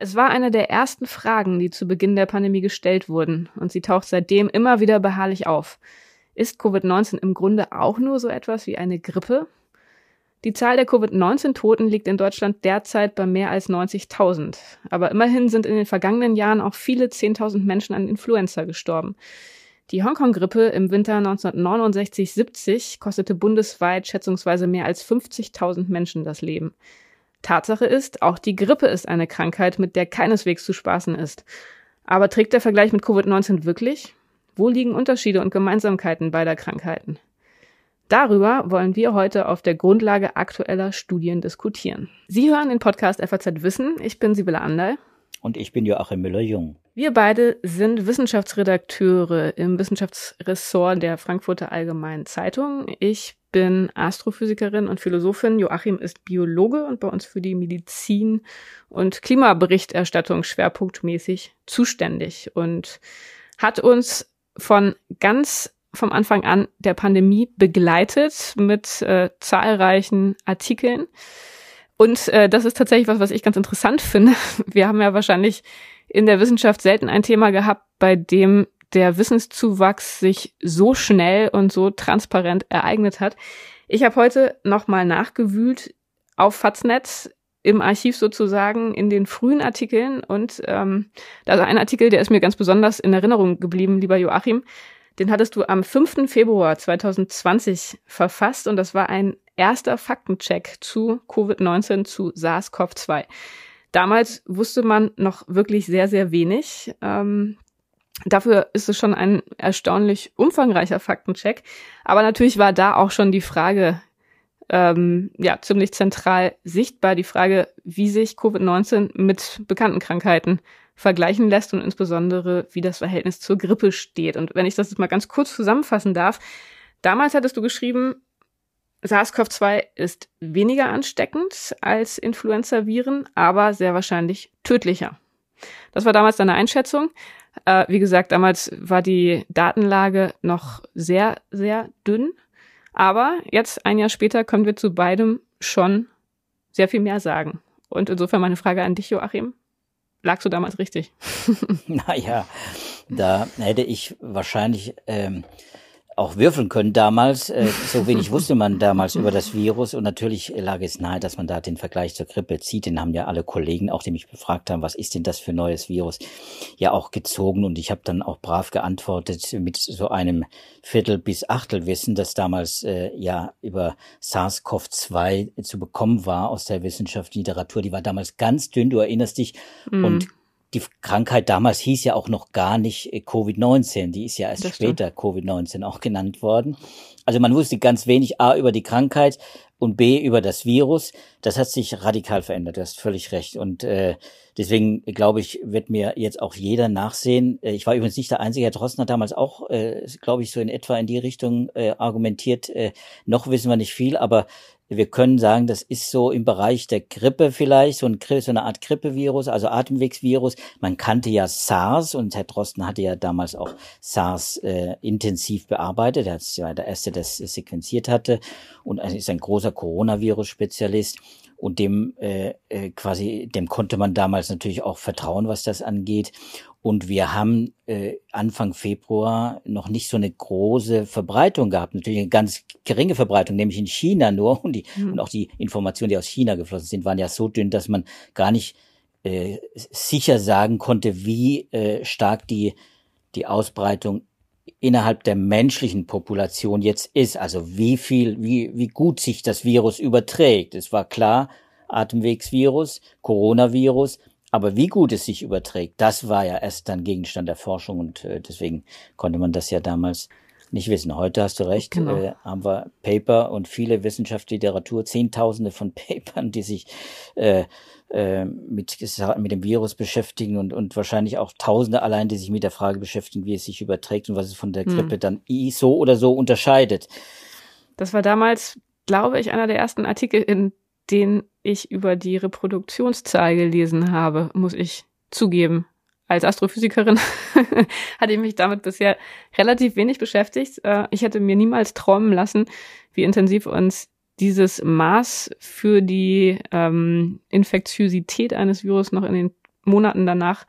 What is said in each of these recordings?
Es war eine der ersten Fragen, die zu Beginn der Pandemie gestellt wurden, und sie taucht seitdem immer wieder beharrlich auf. Ist Covid-19 im Grunde auch nur so etwas wie eine Grippe? Die Zahl der Covid-19-Toten liegt in Deutschland derzeit bei mehr als 90.000. Aber immerhin sind in den vergangenen Jahren auch viele 10.000 Menschen an Influenza gestorben. Die Hongkong-Grippe im Winter 1969-70 kostete bundesweit schätzungsweise mehr als 50.000 Menschen das Leben. Tatsache ist, auch die Grippe ist eine Krankheit, mit der keineswegs zu spaßen ist. Aber trägt der Vergleich mit Covid-19 wirklich? Wo liegen Unterschiede und Gemeinsamkeiten beider Krankheiten? Darüber wollen wir heute auf der Grundlage aktueller Studien diskutieren. Sie hören den Podcast FAZ Wissen. Ich bin Sibylle Anderl. Und ich bin Joachim Müller-Jung. Wir beide sind Wissenschaftsredakteure im Wissenschaftsressort der Frankfurter Allgemeinen Zeitung. Ich bin Astrophysikerin und Philosophin. Joachim ist Biologe und bei uns für die Medizin- und Klimaberichterstattung schwerpunktmäßig zuständig und hat uns von ganz vom Anfang an der Pandemie begleitet mit äh, zahlreichen Artikeln. Und äh, das ist tatsächlich was, was ich ganz interessant finde. Wir haben ja wahrscheinlich in der Wissenschaft selten ein Thema gehabt, bei dem der Wissenszuwachs sich so schnell und so transparent ereignet hat. Ich habe heute nochmal nachgewühlt auf Faznet im Archiv sozusagen in den frühen Artikeln und ähm, da ist ein Artikel, der ist mir ganz besonders in Erinnerung geblieben, lieber Joachim. Den hattest du am 5. Februar 2020 verfasst und das war ein erster Faktencheck zu Covid-19, zu SARS-CoV-2. Damals wusste man noch wirklich sehr, sehr wenig. Ähm, dafür ist es schon ein erstaunlich umfangreicher Faktencheck. Aber natürlich war da auch schon die Frage ähm, ja ziemlich zentral sichtbar, die Frage, wie sich Covid-19 mit bekannten Krankheiten vergleichen lässt und insbesondere, wie das Verhältnis zur Grippe steht. Und wenn ich das jetzt mal ganz kurz zusammenfassen darf, damals hattest du geschrieben, SARS-CoV-2 ist weniger ansteckend als Influenza-Viren, aber sehr wahrscheinlich tödlicher. Das war damals deine Einschätzung. Äh, wie gesagt, damals war die Datenlage noch sehr, sehr dünn. Aber jetzt, ein Jahr später, können wir zu beidem schon sehr viel mehr sagen. Und insofern meine Frage an dich, Joachim lagst du damals richtig? naja, da hätte ich wahrscheinlich ähm, auch würfeln können damals. Äh, so wenig wusste man damals über das Virus und natürlich lag es nahe, dass man da den Vergleich zur Grippe zieht. Den haben ja alle Kollegen, auch die mich befragt haben, was ist denn das für neues Virus, ja auch gezogen und ich habe dann auch brav geantwortet mit so einem Viertel bis Achtelwissen, das damals äh, ja über SARS-CoV-2 zu bekommen war aus der Wissenschaft, Literatur. Die war damals ganz dünn, du erinnerst dich mhm. und die Krankheit damals hieß ja auch noch gar nicht äh, Covid-19, die ist ja erst das später Covid-19 auch genannt worden. Also man wusste ganz wenig A über die Krankheit und B über das Virus. Das hat sich radikal verändert, du hast völlig recht. Und äh, deswegen glaube ich, wird mir jetzt auch jeder nachsehen. Äh, ich war übrigens nicht der Einzige, Herr Drossner hat damals auch, äh, glaube ich, so in etwa in die Richtung äh, argumentiert. Äh, noch wissen wir nicht viel, aber wir können sagen, das ist so im Bereich der Grippe vielleicht, so, ein, so eine Art Grippevirus, also Atemwegsvirus. Man kannte ja SARS und Herr Drosten hatte ja damals auch SARS äh, intensiv bearbeitet. Er war der Erste, der das sequenziert hatte und ist ein großer Coronavirus-Spezialist und dem äh, äh, quasi dem konnte man damals natürlich auch vertrauen, was das angeht. Und wir haben äh, Anfang Februar noch nicht so eine große Verbreitung gehabt, natürlich eine ganz geringe Verbreitung, nämlich in China nur. Und, die, mhm. und auch die Informationen, die aus China geflossen sind, waren ja so dünn, dass man gar nicht äh, sicher sagen konnte, wie äh, stark die, die Ausbreitung innerhalb der menschlichen Population jetzt ist. Also wie viel, wie, wie gut sich das Virus überträgt. Es war klar, Atemwegsvirus, Coronavirus, aber wie gut es sich überträgt, das war ja erst dann Gegenstand der Forschung und äh, deswegen konnte man das ja damals nicht wissen. Heute hast du recht, genau. äh, haben wir Paper und viele Wissenschaftsliteratur, Zehntausende von Papern, die sich äh, äh, mit, mit dem Virus beschäftigen und, und wahrscheinlich auch Tausende allein, die sich mit der Frage beschäftigen, wie es sich überträgt und was es von der hm. Grippe hm. dann so oder so unterscheidet. Das war damals, glaube ich, einer der ersten Artikel, in den ich über die Reproduktionszahl gelesen habe, muss ich zugeben. Als Astrophysikerin hatte ich mich damit bisher relativ wenig beschäftigt. Äh, ich hätte mir niemals träumen lassen, wie intensiv uns dieses Maß für die ähm, Infektiosität eines Virus noch in den Monaten danach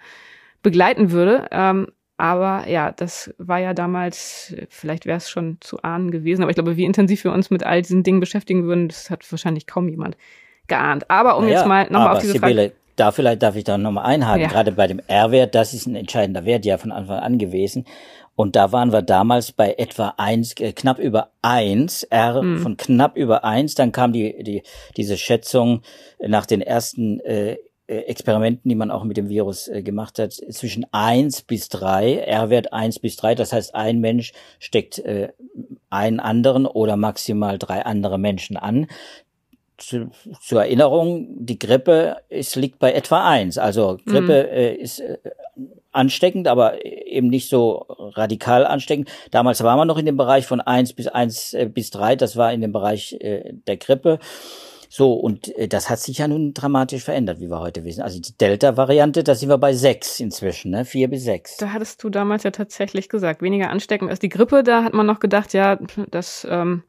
begleiten würde. Ähm, aber ja, das war ja damals, vielleicht wäre es schon zu ahnen gewesen, aber ich glaube, wie intensiv wir uns mit all diesen Dingen beschäftigen würden, das hat wahrscheinlich kaum jemand geahnt. Aber um naja, jetzt mal nochmal auf diese Sibylle, Frage... Da vielleicht darf ich da nochmal einhaken, ja. gerade bei dem R-Wert, das ist ein entscheidender Wert ja von Anfang an gewesen. Und da waren wir damals bei etwa eins, äh, knapp über eins, R mhm. von knapp über eins. Dann kam die, die, diese Schätzung nach den ersten äh, äh, Experimenten, die man auch mit dem Virus äh, gemacht hat, zwischen eins bis drei, R-Wert eins bis drei. Das heißt, ein Mensch steckt äh, einen anderen oder maximal drei andere Menschen an. Zu, zur Erinnerung, die Grippe ist, liegt bei etwa eins. Also Grippe mhm. äh, ist äh, ansteckend, aber eben nicht so radikal ansteckend. Damals war man noch in dem Bereich von eins bis eins äh, bis drei. Das war in dem Bereich äh, der Grippe. So, und äh, das hat sich ja nun dramatisch verändert, wie wir heute wissen. Also die Delta-Variante, da sind wir bei sechs inzwischen, ne? Vier bis sechs. Da hattest du damals ja tatsächlich gesagt, weniger ansteckend als die Grippe. Da hat man noch gedacht, ja, das ähm,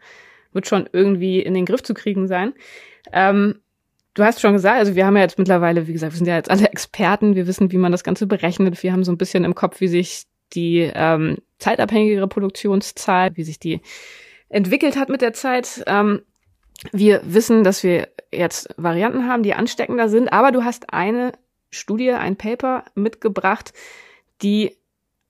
wird schon irgendwie in den Griff zu kriegen sein. Ähm, du hast schon gesagt, also wir haben ja jetzt mittlerweile, wie gesagt, wir sind ja jetzt alle Experten, wir wissen, wie man das Ganze berechnet. Wir haben so ein bisschen im Kopf, wie sich die ähm, zeitabhängige Reproduktionszahl, wie sich die entwickelt hat mit der Zeit. Ähm, wir wissen, dass wir jetzt Varianten haben, die ansteckender sind, aber du hast eine Studie, ein Paper mitgebracht, die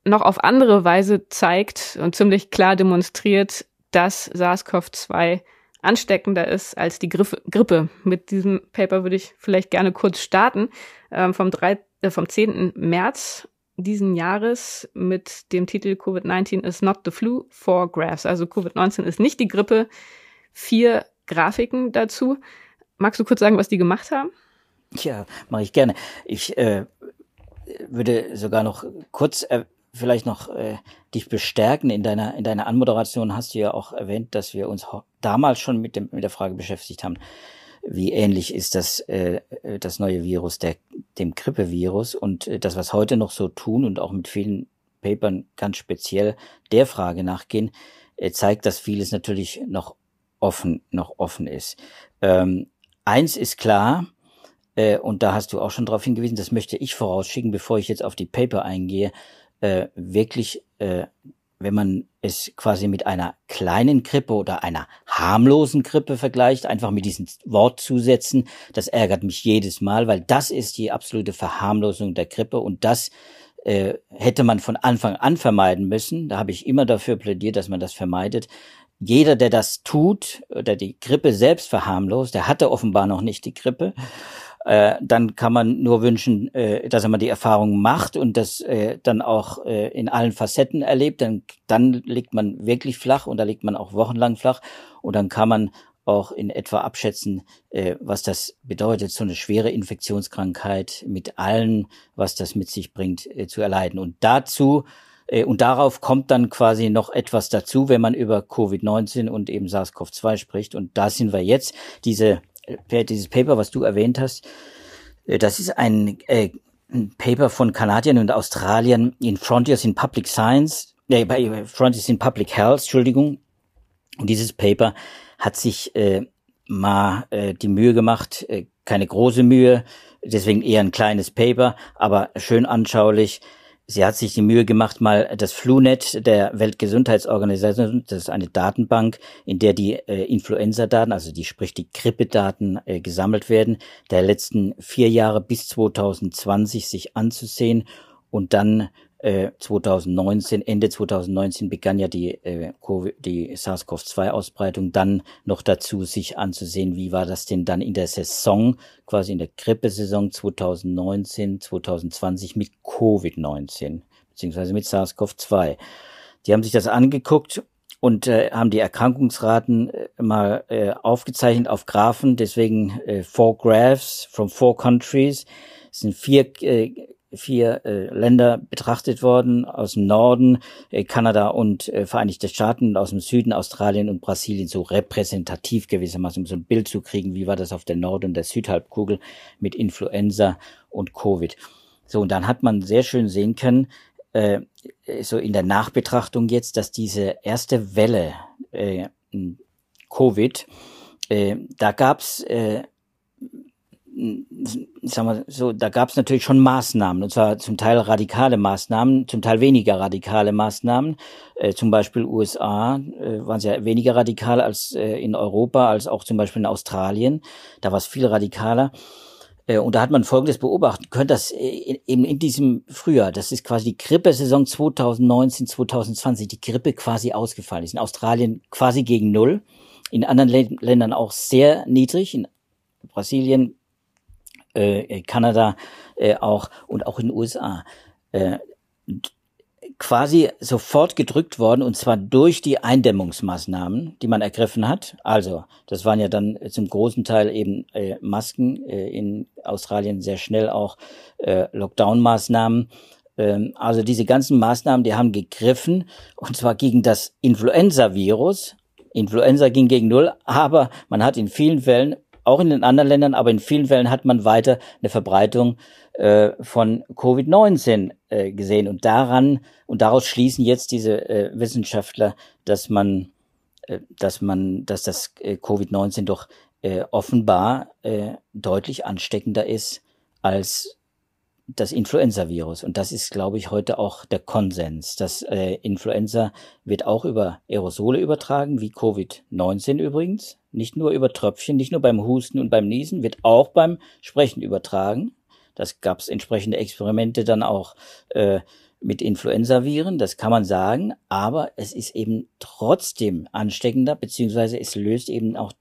noch auf andere Weise zeigt und ziemlich klar demonstriert, dass SARS-CoV-2 ansteckender ist als die Grippe. Mit diesem Paper würde ich vielleicht gerne kurz starten. Ähm, vom, 3, äh, vom 10. März diesen Jahres mit dem Titel Covid-19 is not the flu, four graphs. Also Covid-19 ist nicht die Grippe. Vier Grafiken dazu. Magst du kurz sagen, was die gemacht haben? Ja, mache ich gerne. Ich äh, würde sogar noch kurz äh, vielleicht noch äh, dich bestärken in deiner in deiner Anmoderation hast du ja auch erwähnt, dass wir uns damals schon mit dem mit der Frage beschäftigt haben, wie ähnlich ist das äh, das neue Virus der dem Grippevirus und äh, das was heute noch so tun und auch mit vielen Papern ganz speziell der Frage nachgehen, äh, zeigt, dass vieles natürlich noch offen, noch offen ist. Ähm, eins ist klar, äh, und da hast du auch schon darauf hingewiesen, das möchte ich vorausschicken, bevor ich jetzt auf die Paper eingehe, äh, wirklich, äh, wenn man es quasi mit einer kleinen Grippe oder einer harmlosen Grippe vergleicht, einfach mit diesem Wort zusetzen, das ärgert mich jedes Mal, weil das ist die absolute Verharmlosung der Grippe und das äh, hätte man von Anfang an vermeiden müssen. Da habe ich immer dafür plädiert, dass man das vermeidet jeder, der das tut, der die Grippe selbst verharmlost, der hatte offenbar noch nicht die Grippe, äh, dann kann man nur wünschen, äh, dass mal die Erfahrung macht und das äh, dann auch äh, in allen Facetten erlebt. Dann, dann liegt man wirklich flach und da liegt man auch wochenlang flach und dann kann man auch in etwa abschätzen, äh, was das bedeutet, so eine schwere Infektionskrankheit mit allen, was das mit sich bringt, äh, zu erleiden. Und dazu äh, und darauf kommt dann quasi noch etwas dazu, wenn man über Covid-19 und eben SARS-CoV-2 spricht. Und da sind wir jetzt. Diese, dieses Paper, was du erwähnt hast, äh, das ist ein, äh, ein Paper von Kanadiern und Australiern in Frontiers in Public Science, äh, bei Frontiers in Public Health, Entschuldigung. Und dieses Paper hat sich äh, mal äh, die Mühe gemacht, äh, keine große Mühe, deswegen eher ein kleines Paper, aber schön anschaulich, Sie hat sich die Mühe gemacht, mal das FluNet der Weltgesundheitsorganisation, das ist eine Datenbank, in der die äh, Influenza-Daten, also die sprich die Grippedaten äh, gesammelt werden, der letzten vier Jahre bis 2020 sich anzusehen und dann 2019, äh, Ende 2019 begann ja die, äh, die SARS-CoV-2-Ausbreitung, dann noch dazu sich anzusehen, wie war das denn dann in der Saison, quasi in der Grippesaison 2019, 2020 mit Covid-19, beziehungsweise mit SARS-CoV-2. Die haben sich das angeguckt und äh, haben die Erkrankungsraten äh, mal äh, aufgezeichnet auf Graphen, deswegen äh, four graphs from four countries. Es sind vier äh, vier äh, Länder betrachtet worden, aus dem Norden, äh, Kanada und äh, Vereinigte Staaten, aus dem Süden Australien und Brasilien, so repräsentativ gewissermaßen, um so ein Bild zu kriegen, wie war das auf der Nord- und der Südhalbkugel mit Influenza und Covid. So, und dann hat man sehr schön sehen können, äh, so in der Nachbetrachtung jetzt, dass diese erste Welle äh, Covid äh, da gab's äh, sagen wir so, da gab es natürlich schon Maßnahmen, und zwar zum Teil radikale Maßnahmen, zum Teil weniger radikale Maßnahmen. Äh, zum Beispiel USA äh, waren sehr weniger radikal als äh, in Europa, als auch zum Beispiel in Australien. Da war es viel radikaler. Äh, und da hat man Folgendes beobachten können, dass eben in, in diesem Frühjahr, das ist quasi die Grippesaison 2019, 2020, die Grippe quasi ausgefallen ist. In Australien quasi gegen Null, in anderen Ländern auch sehr niedrig, in Brasilien äh, Kanada äh, auch und auch in den USA äh, quasi sofort gedrückt worden und zwar durch die Eindämmungsmaßnahmen, die man ergriffen hat. Also das waren ja dann zum großen Teil eben äh, Masken äh, in Australien sehr schnell auch äh, Lockdown-Maßnahmen. Ähm, also diese ganzen Maßnahmen, die haben gegriffen und zwar gegen das Influenza-Virus. Influenza ging gegen null, aber man hat in vielen Fällen auch in den anderen Ländern, aber in vielen Fällen hat man weiter eine Verbreitung äh, von Covid-19 äh, gesehen. Und daran und daraus schließen jetzt diese äh, Wissenschaftler, dass man, äh, dass man, dass das äh, Covid-19 doch äh, offenbar deutlich ansteckender ist als das Influenza-Virus. Und das ist, glaube ich, heute auch der Konsens. Das äh, Influenza wird auch über Aerosole übertragen, wie Covid-19 übrigens. Nicht nur über Tröpfchen, nicht nur beim Husten und beim Niesen, wird auch beim Sprechen übertragen. Das gab es entsprechende Experimente dann auch äh, mit Influenza-Viren, das kann man sagen, aber es ist eben trotzdem ansteckender, beziehungsweise es löst eben auch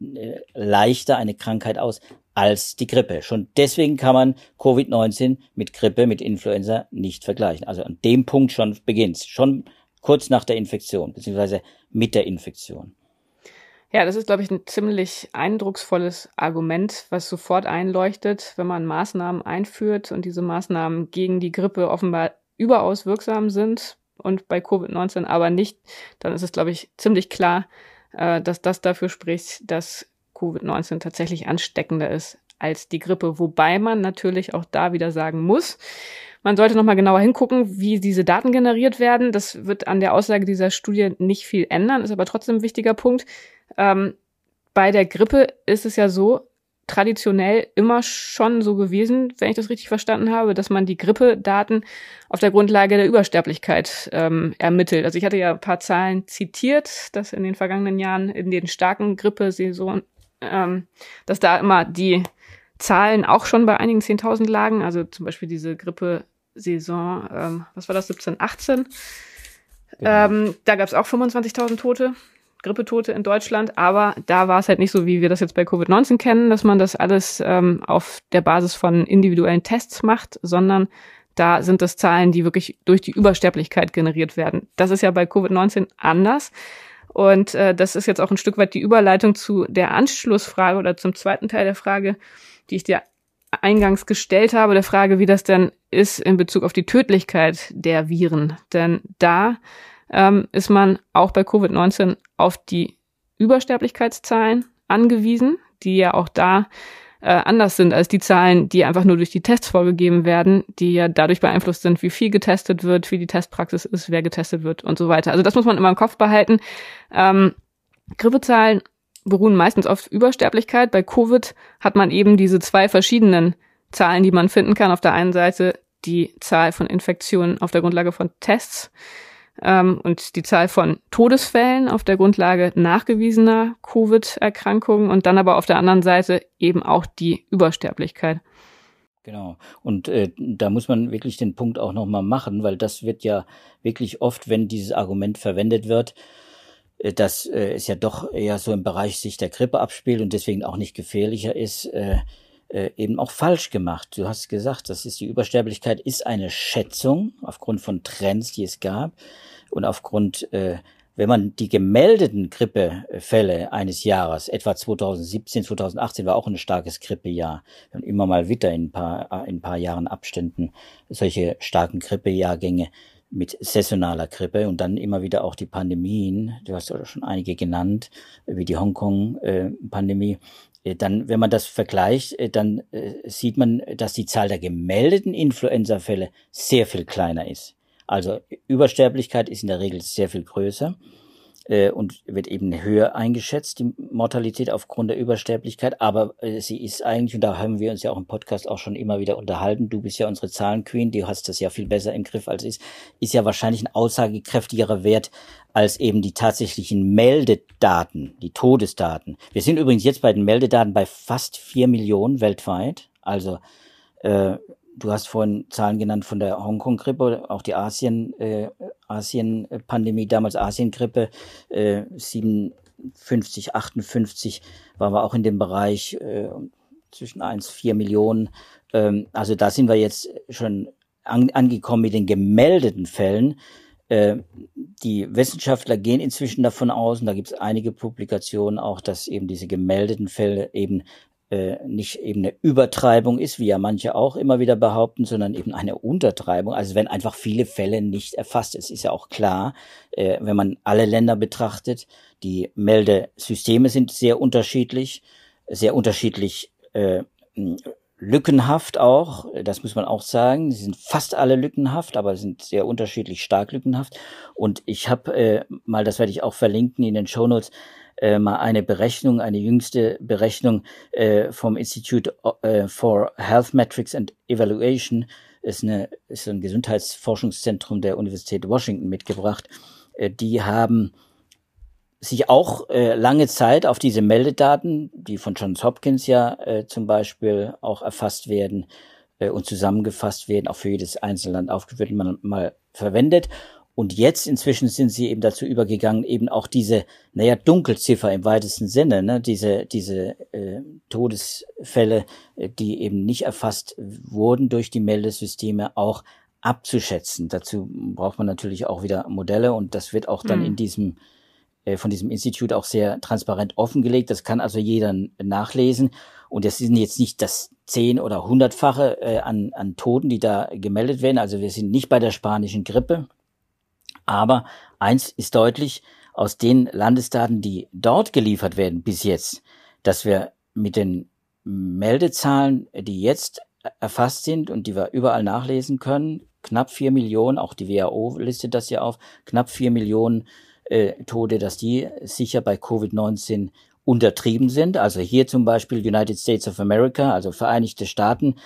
äh, leichter eine Krankheit aus als die Grippe. Schon deswegen kann man Covid-19 mit Grippe, mit Influenza nicht vergleichen. Also an dem Punkt schon beginnt schon kurz nach der Infektion, beziehungsweise mit der Infektion. Ja, das ist, glaube ich, ein ziemlich eindrucksvolles Argument, was sofort einleuchtet, wenn man Maßnahmen einführt und diese Maßnahmen gegen die Grippe offenbar überaus wirksam sind und bei Covid-19 aber nicht, dann ist es, glaube ich, ziemlich klar, äh, dass das dafür spricht, dass Covid-19 tatsächlich ansteckender ist als die Grippe. Wobei man natürlich auch da wieder sagen muss, man sollte nochmal genauer hingucken, wie diese Daten generiert werden. Das wird an der Aussage dieser Studie nicht viel ändern, ist aber trotzdem ein wichtiger Punkt. Ähm, bei der Grippe ist es ja so, traditionell immer schon so gewesen, wenn ich das richtig verstanden habe, dass man die Grippedaten auf der Grundlage der Übersterblichkeit ähm, ermittelt. Also ich hatte ja ein paar Zahlen zitiert, dass in den vergangenen Jahren in den starken Grippesaison ähm, dass da immer die Zahlen auch schon bei einigen 10.000 lagen. Also zum Beispiel diese Grippe-Saison, ähm, was war das, 17, 18? Genau. Ähm, da gab es auch 25.000 Tote. Grippetote in Deutschland, aber da war es halt nicht so, wie wir das jetzt bei Covid-19 kennen, dass man das alles ähm, auf der Basis von individuellen Tests macht, sondern da sind das Zahlen, die wirklich durch die Übersterblichkeit generiert werden. Das ist ja bei Covid-19 anders. Und äh, das ist jetzt auch ein Stück weit die Überleitung zu der Anschlussfrage oder zum zweiten Teil der Frage, die ich dir eingangs gestellt habe, der Frage, wie das denn ist in Bezug auf die Tödlichkeit der Viren. Denn da ähm, ist man auch bei Covid-19 auf die Übersterblichkeitszahlen angewiesen, die ja auch da äh, anders sind als die Zahlen, die einfach nur durch die Tests vorgegeben werden, die ja dadurch beeinflusst sind, wie viel getestet wird, wie die Testpraxis ist, wer getestet wird und so weiter. Also das muss man immer im Kopf behalten. Ähm, Grippezahlen beruhen meistens auf Übersterblichkeit. Bei Covid hat man eben diese zwei verschiedenen Zahlen, die man finden kann. Auf der einen Seite die Zahl von Infektionen auf der Grundlage von Tests ähm, und die Zahl von Todesfällen auf der Grundlage nachgewiesener Covid-Erkrankungen und dann aber auf der anderen Seite eben auch die Übersterblichkeit. Genau. Und äh, da muss man wirklich den Punkt auch nochmal machen, weil das wird ja wirklich oft, wenn dieses Argument verwendet wird, äh, dass äh, es ja doch eher so im Bereich sich der Grippe abspielt und deswegen auch nicht gefährlicher ist, äh, äh, eben auch falsch gemacht. Du hast gesagt, das ist die Übersterblichkeit ist eine Schätzung aufgrund von Trends, die es gab und aufgrund äh, wenn man die gemeldeten Grippefälle eines Jahres, etwa 2017, 2018 war auch ein starkes Grippejahr, und immer mal wieder in ein paar, in ein paar Jahren Abständen solche starken Grippejahrgänge mit saisonaler Grippe und dann immer wieder auch die Pandemien, du hast schon einige genannt, wie die Hongkong-Pandemie, äh, dann, wenn man das vergleicht, äh, dann äh, sieht man, dass die Zahl der gemeldeten Influenza-Fälle sehr viel kleiner ist. Also Übersterblichkeit ist in der Regel sehr viel größer. äh, und wird eben höher eingeschätzt, die Mortalität aufgrund der Übersterblichkeit. Aber äh, sie ist eigentlich, und da haben wir uns ja auch im Podcast auch schon immer wieder unterhalten, du bist ja unsere Zahlenqueen, du hast das ja viel besser im Griff als ich, ist ja wahrscheinlich ein aussagekräftigerer Wert als eben die tatsächlichen Meldedaten, die Todesdaten. Wir sind übrigens jetzt bei den Meldedaten bei fast vier Millionen weltweit. Also äh, du hast vorhin Zahlen genannt von der Hongkong-Grippe, auch die Asien, äh, Asien-Pandemie, damals Asien-Grippe, äh, 57, 58 waren wir auch in dem Bereich äh, zwischen 1, 4 Millionen. Ähm, also da sind wir jetzt schon an, angekommen mit den gemeldeten Fällen. Äh, die Wissenschaftler gehen inzwischen davon aus, und da gibt es einige Publikationen auch, dass eben diese gemeldeten Fälle eben äh, nicht eben eine Übertreibung ist, wie ja manche auch immer wieder behaupten, sondern eben eine Untertreibung. Also wenn einfach viele Fälle nicht erfasst ist, ist ja auch klar, äh, wenn man alle Länder betrachtet, die Meldesysteme sind sehr unterschiedlich, sehr unterschiedlich äh, lückenhaft auch, das muss man auch sagen. Sie sind fast alle lückenhaft, aber sind sehr unterschiedlich stark lückenhaft. Und ich habe äh, mal, das werde ich auch verlinken in den Show Notes, äh, mal eine Berechnung, eine jüngste Berechnung äh, vom Institute äh, for Health Metrics and Evaluation, ist, eine, ist ein Gesundheitsforschungszentrum der Universität Washington mitgebracht. Äh, die haben sich auch äh, lange Zeit auf diese Meldedaten, die von Johns Hopkins ja äh, zum Beispiel auch erfasst werden äh, und zusammengefasst werden, auch für jedes einzelne Land aufgeführt, man mal verwendet. Und jetzt inzwischen sind sie eben dazu übergegangen, eben auch diese, naja, Dunkelziffer im weitesten Sinne, ne, diese, diese äh, Todesfälle, äh, die eben nicht erfasst wurden durch die Meldesysteme, auch abzuschätzen. Dazu braucht man natürlich auch wieder Modelle und das wird auch dann mhm. in diesem von diesem Institut auch sehr transparent offengelegt. Das kann also jeder nachlesen. Und das sind jetzt nicht das zehn- oder hundertfache äh, an, an Toten, die da gemeldet werden. Also wir sind nicht bei der spanischen Grippe, aber eins ist deutlich, aus den Landesdaten, die dort geliefert werden bis jetzt, dass wir mit den Meldezahlen, die jetzt erfasst sind und die wir überall nachlesen können, knapp vier Millionen, auch die WHO listet das ja auf, knapp vier Millionen äh, Tode, dass die sicher bei Covid-19 untertrieben sind. Also hier zum Beispiel United States of America, also Vereinigte Staaten,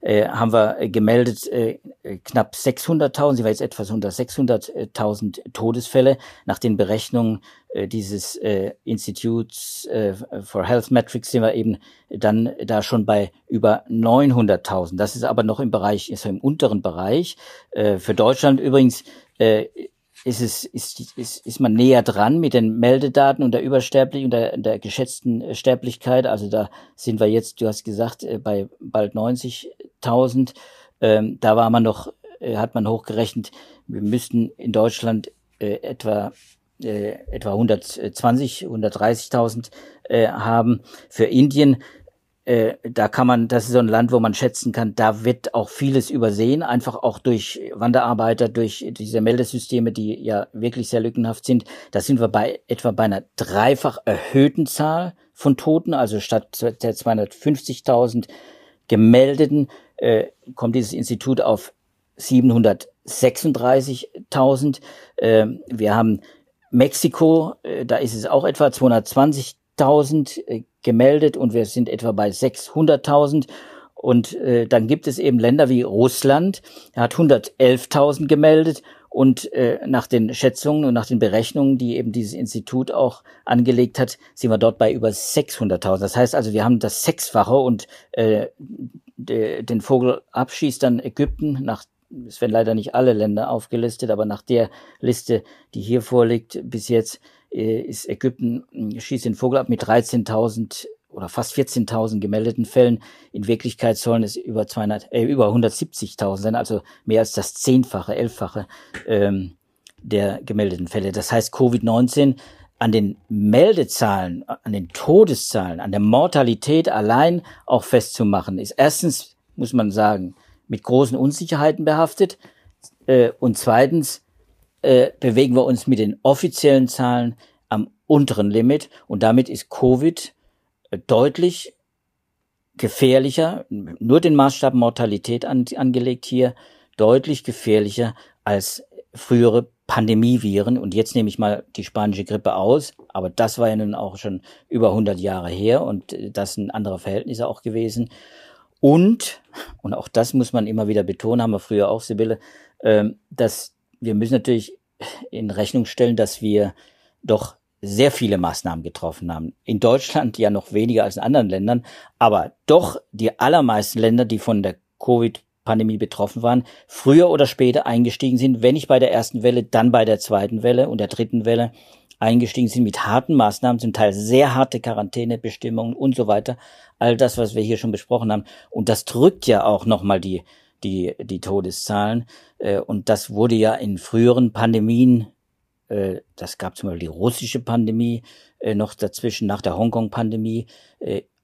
äh, haben wir gemeldet äh, knapp 600.000, sie war jetzt etwas unter 600.000 Todesfälle. Nach den Berechnungen äh, dieses äh, Instituts äh, for Health Metrics sind wir eben dann da schon bei über 900.000. Das ist aber noch im Bereich, ist im unteren Bereich. Äh, für Deutschland übrigens äh, ist es ist, ist, ist man näher dran mit den Meldedaten und der Übersterblich und der, der geschätzten äh, Sterblichkeit. Also da sind wir jetzt, du hast gesagt, äh, bei bald 90.000. Ähm, da war man noch, äh, hat man hochgerechnet, wir müssten in Deutschland äh, etwa äh, etwa 120, 130.000 äh, haben. Für Indien äh, da kann man, das ist so ein Land, wo man schätzen kann, da wird auch vieles übersehen, einfach auch durch Wanderarbeiter, durch diese Meldesysteme, die ja wirklich sehr lückenhaft sind. Da sind wir bei etwa bei einer dreifach erhöhten Zahl von Toten, also statt der 250.000 gemeldeten äh, kommt dieses Institut auf 736.000. Äh, wir haben Mexiko, äh, da ist es auch etwa 220.000 gemeldet und wir sind etwa bei 600.000. Und äh, dann gibt es eben Länder wie Russland, er hat 111.000 gemeldet und äh, nach den Schätzungen und nach den Berechnungen, die eben dieses Institut auch angelegt hat, sind wir dort bei über 600.000. Das heißt also, wir haben das Sechsfache und äh, de, den Vogel abschießt dann Ägypten nach es werden leider nicht alle Länder aufgelistet, aber nach der Liste, die hier vorliegt, bis jetzt äh, ist Ägypten, hm, schießt den Vogel ab mit 13.000 oder fast 14.000 gemeldeten Fällen. In Wirklichkeit sollen es über 200, äh, über 170.000 sein, also mehr als das Zehnfache, Elffache ähm, der gemeldeten Fälle. Das heißt, Covid-19 an den Meldezahlen, an den Todeszahlen, an der Mortalität allein auch festzumachen, ist erstens, muss man sagen, mit großen Unsicherheiten behaftet äh, und zweitens äh, bewegen wir uns mit den offiziellen Zahlen am unteren Limit und damit ist Covid äh, deutlich gefährlicher, nur den Maßstab Mortalität an, angelegt hier, deutlich gefährlicher als frühere Pandemieviren. Und jetzt nehme ich mal die spanische Grippe aus, aber das war ja nun auch schon über 100 Jahre her und äh, das sind andere Verhältnisse auch gewesen. Und, und auch das muss man immer wieder betonen, haben wir früher auch, Sibylle, äh, dass wir müssen natürlich in Rechnung stellen, dass wir doch sehr viele Maßnahmen getroffen haben. In Deutschland ja noch weniger als in anderen Ländern, aber doch die allermeisten Länder, die von der Covid-Pandemie betroffen waren, früher oder später eingestiegen sind, wenn nicht bei der ersten Welle, dann bei der zweiten Welle und der dritten Welle eingestiegen sind mit harten Maßnahmen, zum Teil sehr harte Quarantänebestimmungen und so weiter. All das, was wir hier schon besprochen haben. Und das drückt ja auch nochmal die, die, die Todeszahlen. Äh, und das wurde ja in früheren Pandemien äh, das gab zum Beispiel die russische Pandemie äh, noch dazwischen, nach der Hongkong-Pandemie.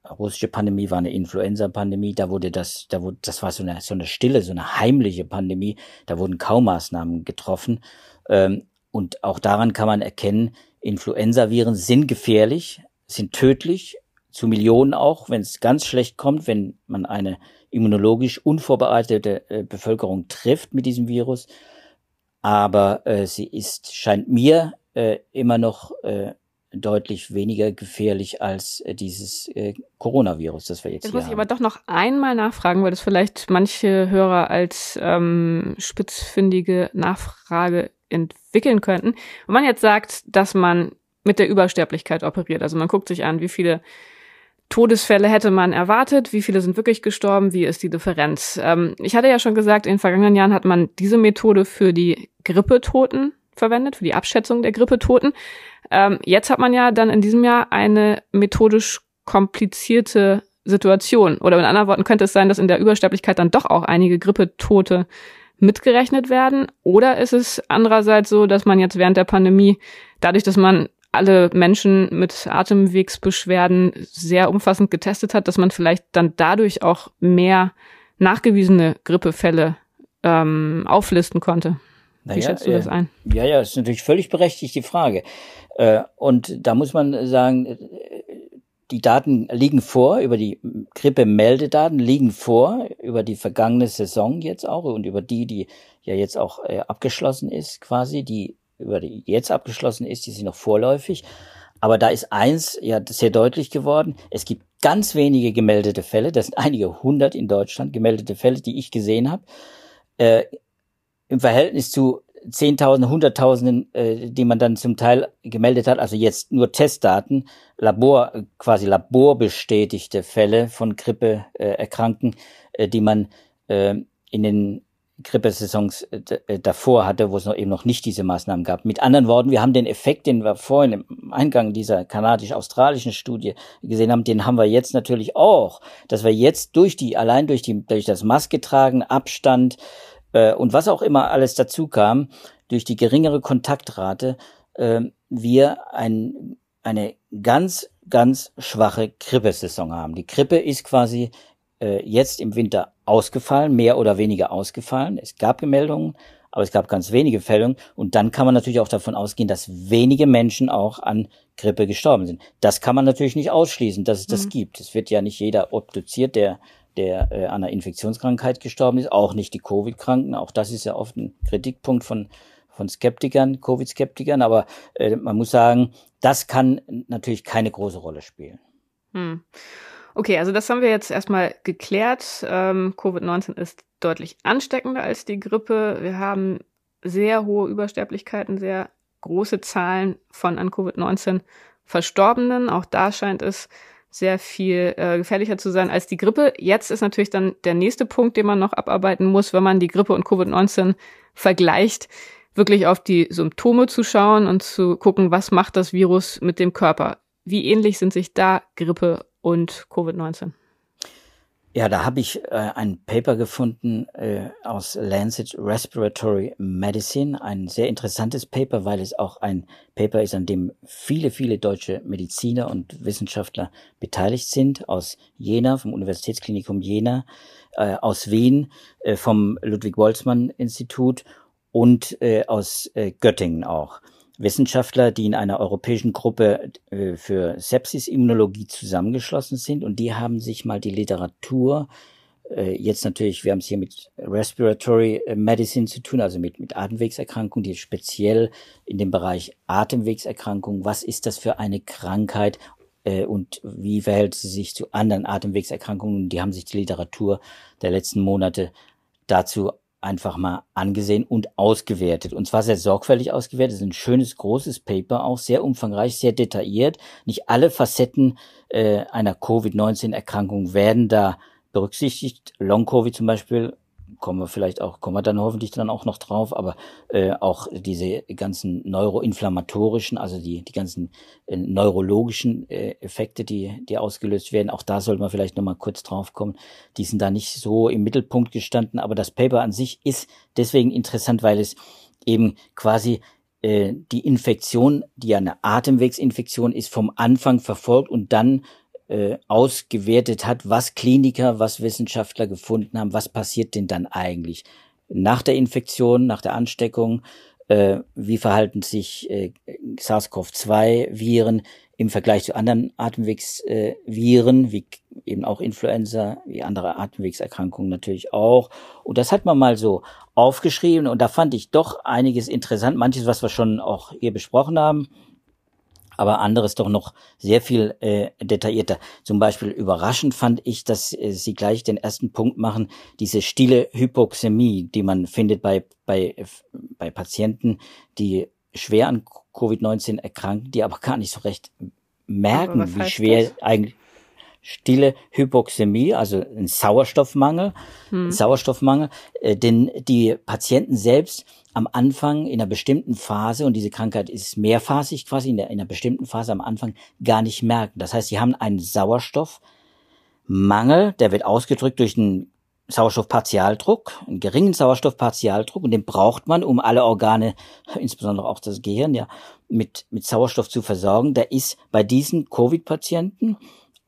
Russische Pandemie war eine Influenza-Pandemie, da wurde das, da wurde, das war so eine, so eine stille, so eine heimliche Pandemie, da wurden kaum Maßnahmen getroffen. Ähm, und auch daran kann man erkennen, Influenza-Viren sind gefährlich, sind tödlich, zu Millionen auch, wenn es ganz schlecht kommt, wenn man eine immunologisch unvorbereitete Bevölkerung trifft mit diesem Virus aber äh, sie ist, scheint mir äh, immer noch äh, deutlich weniger gefährlich als äh, dieses äh, Coronavirus, das wir jetzt, jetzt hier muss ich aber doch noch einmal nachfragen, weil das vielleicht manche Hörer als ähm, spitzfindige Nachfrage entwickeln könnten. Wenn man jetzt sagt, dass man mit der Übersterblichkeit operiert, also man guckt sich an, wie viele Todesfälle hätte man erwartet, wie viele sind wirklich gestorben, wie ist die Differenz. Ähm, ich hatte ja schon gesagt, in den vergangenen Jahren hat man diese Methode für die Grippetoten verwendet, für die Abschätzung der Grippetoten. Ähm, jetzt hat man ja dann in diesem Jahr eine methodisch komplizierte Situation. Oder in anderen Worten könnte es sein, dass in der Übersterblichkeit dann doch auch einige Grippetote mitgerechnet werden. Oder ist es andererseits so, dass man jetzt während der Pandemie, dadurch, dass man alle Menschen mit Atemwegsbeschwerden sehr umfassend getestet hat, dass man vielleicht dann dadurch auch mehr nachgewiesene Grippefälle ähm, auflisten konnte. Wie naja, schätzt du das ein? Ja, ja, ist natürlich völlig berechtigt, die Frage. Äh, und da muss man sagen, äh, die Daten liegen vor, über die Grippe-Meldedaten liegen vor, über die vergangene Saison jetzt auch und über die, die ja jetzt auch äh, abgeschlossen ist quasi, die über die jetzt abgeschlossen ist, die sind noch vorläufig. Aber da ist eins ja sehr deutlich geworden. Es gibt ganz wenige gemeldete Fälle. Das sind einige hundert in Deutschland gemeldete Fälle, die ich gesehen habe. Äh, Im Verhältnis zu Zehntausenden, Hunderttausenden, äh, die man dann zum Teil gemeldet hat, also jetzt nur Testdaten, Labor, quasi laborbestätigte Fälle von Grippeerkrankten, äh, die man äh, in den Grippesaisons äh, äh, davor hatte, wo es noch eben noch nicht diese Maßnahmen gab. Mit anderen Worten, wir haben den Effekt, den wir vorhin im Eingang dieser kanadisch-australischen Studie gesehen haben, den haben wir jetzt natürlich auch, dass wir jetzt durch die, allein durch die, durch das Maske tragen, Abstand äh, und was auch immer alles dazu kam, durch die geringere Kontaktrate, äh, wir ein, eine ganz, ganz schwache Grippesaison haben. Die Grippe ist quasi äh, jetzt im Winter ausgefallen, mehr oder weniger ausgefallen. Es gab Gemeldungen, aber es gab ganz wenige Fälle. Und dann kann man natürlich auch davon ausgehen, dass wenige Menschen auch an Grippe gestorben sind. Das kann man natürlich nicht ausschließen, dass es das mhm. gibt. Es wird ja nicht jeder obduziert, der der äh, an einer Infektionskrankheit gestorben ist, auch nicht die Covid-Kranken. Auch das ist ja oft ein Kritikpunkt von von Skeptikern, Covid-Skeptikern. Aber äh, man muss sagen, das kann natürlich keine große Rolle spielen. Hm. Okay, also das haben wir jetzt erstmal geklärt. Ähm, Covid-19 ist deutlich ansteckender als die Grippe. Wir haben sehr hohe Übersterblichkeiten, sehr große Zahlen von an Covid-19 Verstorbenen. Auch da scheint es sehr viel äh, gefährlicher zu sein als die Grippe. Jetzt ist natürlich dann der nächste Punkt, den man noch abarbeiten muss, wenn man die Grippe und Covid-19 vergleicht, wirklich auf die Symptome zu schauen und zu gucken, was macht das Virus mit dem Körper. Wie ähnlich sind sich da Grippe und Covid-19? Ja, da habe ich äh, ein Paper gefunden äh, aus Lancet Respiratory Medicine, ein sehr interessantes Paper, weil es auch ein Paper ist, an dem viele, viele deutsche Mediziner und Wissenschaftler beteiligt sind, aus Jena, vom Universitätsklinikum Jena, äh, aus Wien, äh, vom Ludwig-Boltzmann-Institut und äh, aus äh, Göttingen auch. Wissenschaftler, die in einer europäischen Gruppe äh, für Sepsis-Immunologie zusammengeschlossen sind und die haben sich mal die Literatur äh, jetzt natürlich, wir haben es hier mit Respiratory Medicine zu tun, also mit, mit Atemwegserkrankungen, die speziell in dem Bereich Atemwegserkrankungen, was ist das für eine Krankheit äh, und wie verhält sie sich zu anderen Atemwegserkrankungen? Die haben sich die Literatur der letzten Monate dazu einfach mal angesehen und ausgewertet. Und zwar sehr sorgfältig ausgewertet. Das ist ein schönes, großes Paper, auch sehr umfangreich, sehr detailliert. Nicht alle Facetten äh, einer Covid-19-Erkrankung werden da berücksichtigt. Long-Covid zum Beispiel kommen wir vielleicht auch, kommen wir dann hoffentlich dann auch noch drauf, aber äh, auch diese ganzen neuroinflammatorischen, also die, die ganzen äh, neurologischen äh, Effekte, die, die ausgelöst werden, auch da sollte man vielleicht nochmal kurz drauf kommen, die sind da nicht so im Mittelpunkt gestanden, aber das Paper an sich ist deswegen interessant, weil es eben quasi äh, die Infektion, die ja eine Atemwegsinfektion ist, vom Anfang verfolgt und dann äh, ausgewertet hat, was Kliniker, was Wissenschaftler gefunden haben, was passiert denn dann eigentlich nach der Infektion, nach der Ansteckung, äh, wie verhalten sich äh, SARS-CoV-2-Viren im Vergleich zu anderen Atemwegsviren, äh, wie eben auch Influenza, wie andere Atemwegserkrankungen natürlich auch. Und das hat man mal so aufgeschrieben und da fand ich doch einiges interessant, manches, was wir schon auch hier besprochen haben aber anderes doch noch sehr viel äh, detaillierter. Zum Beispiel überraschend fand ich, dass äh, Sie gleich den ersten Punkt machen, diese stille Hypoxämie, die man findet bei, bei, bei Patienten, die schwer an Covid-19 erkranken, die aber gar nicht so recht merken, wie schwer das? eigentlich stille Hypoxämie, also ein Sauerstoffmangel, hm. Sauerstoffmangel, äh, denn die Patienten selbst am Anfang in einer bestimmten Phase, und diese Krankheit ist mehrphasig quasi, in, der, in einer bestimmten Phase am Anfang gar nicht merken. Das heißt, sie haben einen Sauerstoffmangel, der wird ausgedrückt durch einen Sauerstoffpartialdruck, einen geringen Sauerstoffpartialdruck, und den braucht man, um alle Organe, insbesondere auch das Gehirn, ja, mit, mit Sauerstoff zu versorgen. Der ist bei diesen Covid-Patienten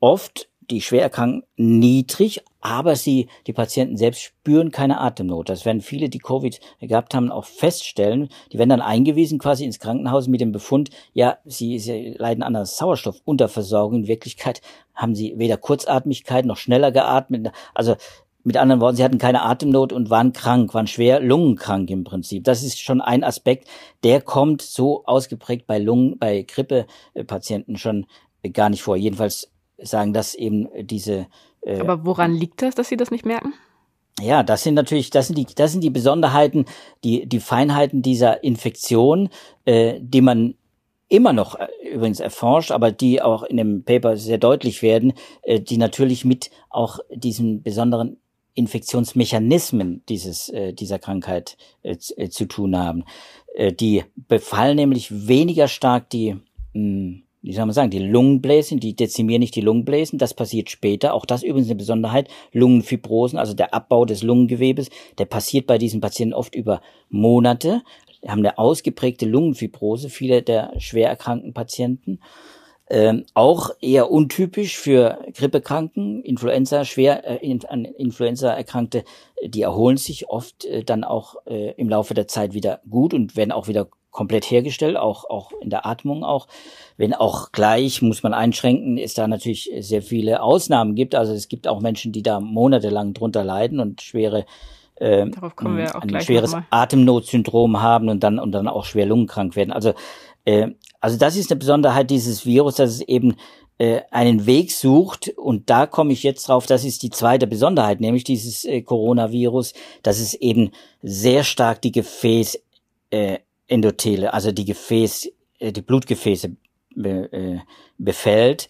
oft die schwer erkranken niedrig, aber sie, die Patienten selbst spüren keine Atemnot. Das werden viele, die Covid gehabt haben, auch feststellen. Die werden dann eingewiesen quasi ins Krankenhaus mit dem Befund, ja, sie, sie leiden an einer Sauerstoffunterversorgung. In Wirklichkeit haben sie weder Kurzatmigkeit noch schneller geatmet. Also mit anderen Worten, sie hatten keine Atemnot und waren krank, waren schwer lungenkrank im Prinzip. Das ist schon ein Aspekt, der kommt so ausgeprägt bei Lungen, bei Grippepatienten schon gar nicht vor. Jedenfalls sagen, dass eben diese. Äh, Aber woran liegt das, dass Sie das nicht merken? Ja, das sind natürlich, das sind die, das sind die Besonderheiten, die, die Feinheiten dieser Infektion, äh, die man immer noch äh, übrigens erforscht, aber die auch in dem Paper sehr deutlich werden, äh, die natürlich mit auch diesen besonderen Infektionsmechanismen dieses, äh, dieser Krankheit äh, äh zu tun haben. Äh, die befallen nämlich weniger stark die mh, hm, wie soll man sagen, die Lungenbläschen, die dezimieren nicht die Lungenbläschen, das passiert später. Auch das übrigens eine Besonderheit. Lungenfibrosen, also der Abbau des Lungengewebes, der passiert bei diesen Patienten oft über Monate. Haben eine ausgeprägte Lungenfibrose, viele der schwer erkrankten Patienten. Ähm, auch eher untypisch für Grippekranken, Influenza, schwer äh, an Influenza erkrankte, die erholen sich oft äh, dann auch äh, im Laufe der Zeit wieder gut und werden auch wieder komplett hergestellt, auch, auch in der Atmung auch. Wenn auch gleich, muss man einschränken, ist da natürlich sehr viele Ausnahmen gibt. Also es gibt auch Menschen, die da monatelang drunter leiden und schwere äh, ein schweres Atemnotsyndrom haben und dann und dann auch schwer lungenkrank werden. Also äh, also das ist eine Besonderheit dieses Virus, dass es eben äh, einen Weg sucht und da komme ich jetzt drauf. Das ist die zweite Besonderheit, nämlich dieses äh, Coronavirus, dass es eben sehr stark die Gefäß äh, Endothele, also die Gefäß, äh, die Blutgefäße äh, befällt,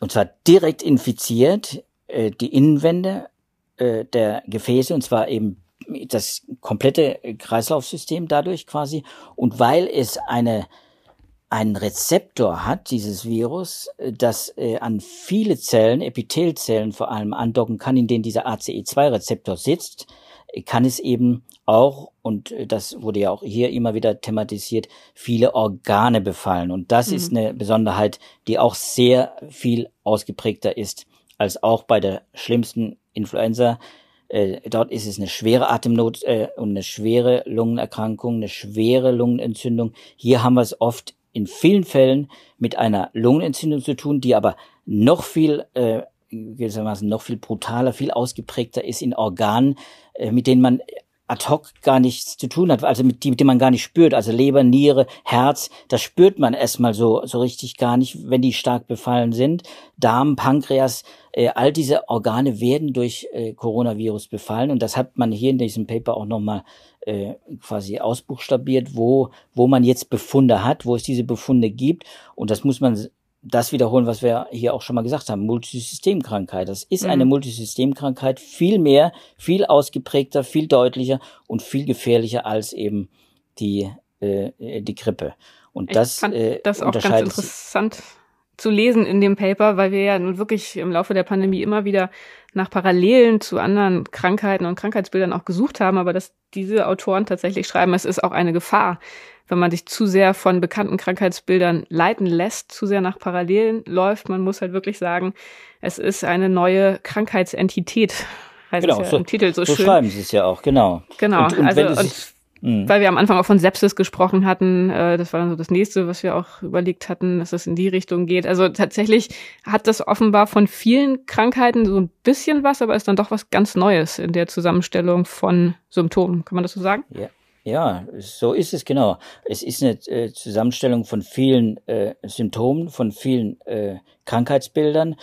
und zwar direkt infiziert äh, die Innenwände der Gefäße, und zwar eben das komplette Kreislaufsystem dadurch quasi. Und weil es eine einen Rezeptor hat, dieses Virus, das äh, an viele Zellen, Epithelzellen vor allem andocken kann, in denen dieser ACE2-Rezeptor sitzt, kann es eben auch, und äh, das wurde ja auch hier immer wieder thematisiert, viele Organe befallen. Und das mhm. ist eine Besonderheit, die auch sehr viel ausgeprägter ist als auch bei der schlimmsten Influenza. Äh, dort ist es eine schwere Atemnot äh, und eine schwere Lungenerkrankung, eine schwere Lungenentzündung. Hier haben wir es oft in vielen Fällen mit einer Lungenentzündung zu tun, die aber noch viel äh, gewissermaßen noch viel brutaler, viel ausgeprägter ist in Organen, äh, mit denen man ad hoc gar nichts zu tun hat, also mit, die, mit man gar nicht spürt, also Leber, Niere, Herz, das spürt man erstmal so, so richtig gar nicht, wenn die stark befallen sind. Darm, Pankreas, äh, all diese Organe werden durch äh, Coronavirus befallen. Und das hat man hier in diesem Paper auch nochmal äh, quasi ausbuchstabiert, wo, wo man jetzt Befunde hat, wo es diese Befunde gibt. Und das muss man das wiederholen, was wir hier auch schon mal gesagt haben, Multisystemkrankheit. Das ist eine mhm. Multisystemkrankheit, viel mehr, viel ausgeprägter, viel deutlicher und viel gefährlicher als eben die, äh, die Grippe. Und ich das, fand äh, das auch ganz interessant zu lesen in dem Paper, weil wir ja nun wirklich im Laufe der Pandemie immer wieder nach Parallelen zu anderen Krankheiten und Krankheitsbildern auch gesucht haben, aber dass diese Autoren tatsächlich schreiben, es ist auch eine Gefahr, wenn man sich zu sehr von bekannten Krankheitsbildern leiten lässt, zu sehr nach Parallelen läuft. Man muss halt wirklich sagen, es ist eine neue Krankheitsentität. Heißt genau, es ja so, im Titel so, so schön. schreiben sie es ja auch, genau. Genau, und, und also und mhm. weil wir am Anfang auch von Sepsis gesprochen hatten, äh, das war dann so das nächste, was wir auch überlegt hatten, dass es in die Richtung geht. Also tatsächlich hat das offenbar von vielen Krankheiten so ein bisschen was, aber ist dann doch was ganz Neues in der Zusammenstellung von Symptomen. Kann man das so sagen? Ja. Ja, so ist es genau. Es ist eine äh, Zusammenstellung von vielen äh, Symptomen, von vielen äh, Krankheitsbildern.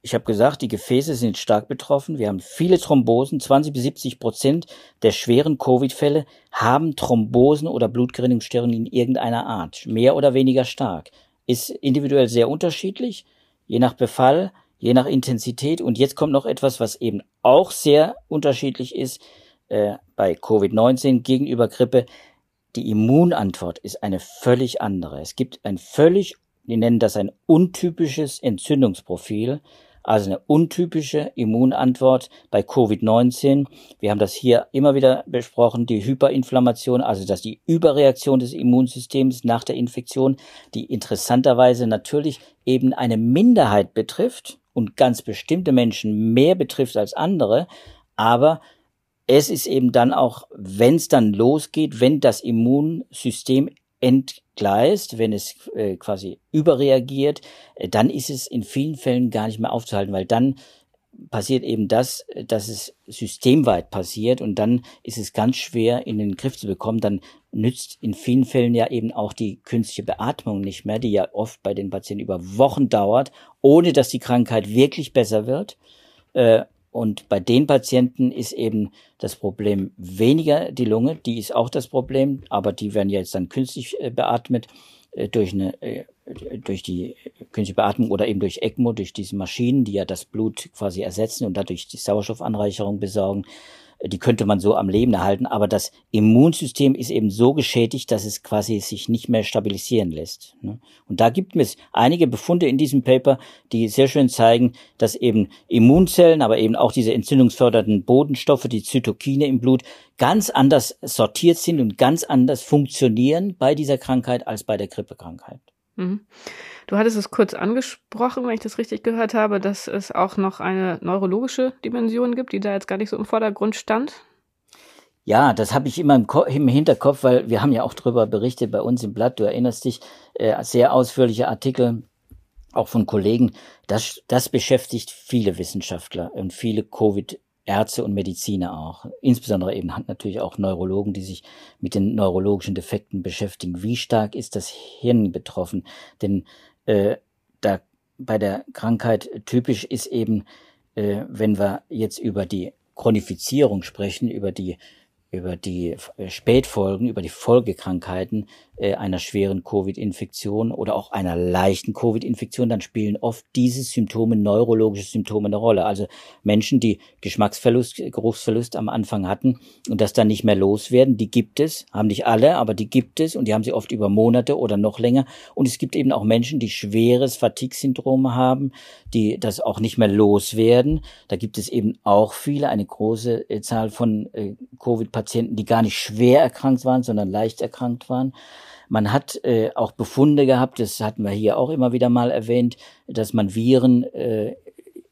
Ich habe gesagt, die Gefäße sind stark betroffen. Wir haben viele Thrombosen. 20 bis 70 Prozent der schweren Covid-Fälle haben Thrombosen oder Blutgerinnungsstörungen in irgendeiner Art. Mehr oder weniger stark. Ist individuell sehr unterschiedlich, je nach Befall, je nach Intensität. Und jetzt kommt noch etwas, was eben auch sehr unterschiedlich ist äh, bei Covid-19 gegenüber Grippe, die Immunantwort ist eine völlig andere. Es gibt ein völlig, wir nennen das ein untypisches Entzündungsprofil, also eine untypische Immunantwort bei Covid-19. Wir haben das hier immer wieder besprochen, die Hyperinflammation, also dass die Überreaktion des Immunsystems nach der Infektion, die interessanterweise natürlich eben eine Minderheit betrifft und ganz bestimmte Menschen mehr betrifft als andere, aber es ist eben dann auch, wenn es dann losgeht, wenn das Immunsystem entgleist, wenn es äh, quasi überreagiert, äh, dann ist es in vielen Fällen gar nicht mehr aufzuhalten, weil dann passiert eben das, dass es systemweit passiert und dann ist es ganz schwer in den Griff zu bekommen. Dann nützt in vielen Fällen ja eben auch die künstliche Beatmung nicht mehr, die ja oft bei den Patienten über Wochen dauert, ohne dass die Krankheit wirklich besser wird. Äh, und bei den Patienten ist eben das Problem weniger die Lunge, die ist auch das Problem, aber die werden jetzt dann künstlich äh, beatmet äh, durch eine äh, durch die künstliche Beatmung oder eben durch ECMO, durch diese Maschinen, die ja das Blut quasi ersetzen und dadurch die Sauerstoffanreicherung besorgen die könnte man so am Leben erhalten, aber das Immunsystem ist eben so geschädigt, dass es quasi sich nicht mehr stabilisieren lässt. Ne? Und da gibt es einige Befunde in diesem Paper, die sehr schön zeigen, dass eben Immunzellen, aber eben auch diese entzündungsfördernden Bodenstoffe, die Zytokine im Blut, ganz anders sortiert sind und ganz anders funktionieren bei dieser Krankheit als bei der Grippekrankheit. Mhm. Du hattest es kurz angesprochen, wenn ich das richtig gehört habe, dass es auch noch eine neurologische Dimension gibt, die da jetzt gar nicht so im Vordergrund stand. Ja, das habe ich immer im, im, Hinterkopf, weil wir haben ja auch darüber berichtet bei uns im Blatt. Du erinnerst dich, äh, sehr ausführliche Artikel, auch von Kollegen. Das, das beschäftigt viele Wissenschaftler und viele Covid Ärzte und Mediziner auch. Insbesondere eben natürlich auch Neurologen, die sich mit den neurologischen Defekten beschäftigen. Wie stark ist das Hirn betroffen? Denn äh, da bei der Krankheit typisch ist eben, äh, wenn wir jetzt über die Chronifizierung sprechen, über die über die äh, Spätfolgen, über die Folgekrankheiten äh, einer schweren Covid-Infektion oder auch einer leichten Covid-Infektion, dann spielen oft diese Symptome, neurologische Symptome eine Rolle. Also Menschen, die Geschmacksverlust, Geruchsverlust am Anfang hatten und das dann nicht mehr loswerden, die gibt es, haben nicht alle, aber die gibt es und die haben sie oft über Monate oder noch länger. Und es gibt eben auch Menschen, die schweres Fatigue-Syndrom haben, die das auch nicht mehr loswerden. Da gibt es eben auch viele, eine große äh, Zahl von Covid-Patienten, die gar nicht schwer erkrankt waren, sondern leicht erkrankt waren. Man hat äh, auch Befunde gehabt, das hatten wir hier auch immer wieder mal erwähnt, dass man Viren äh,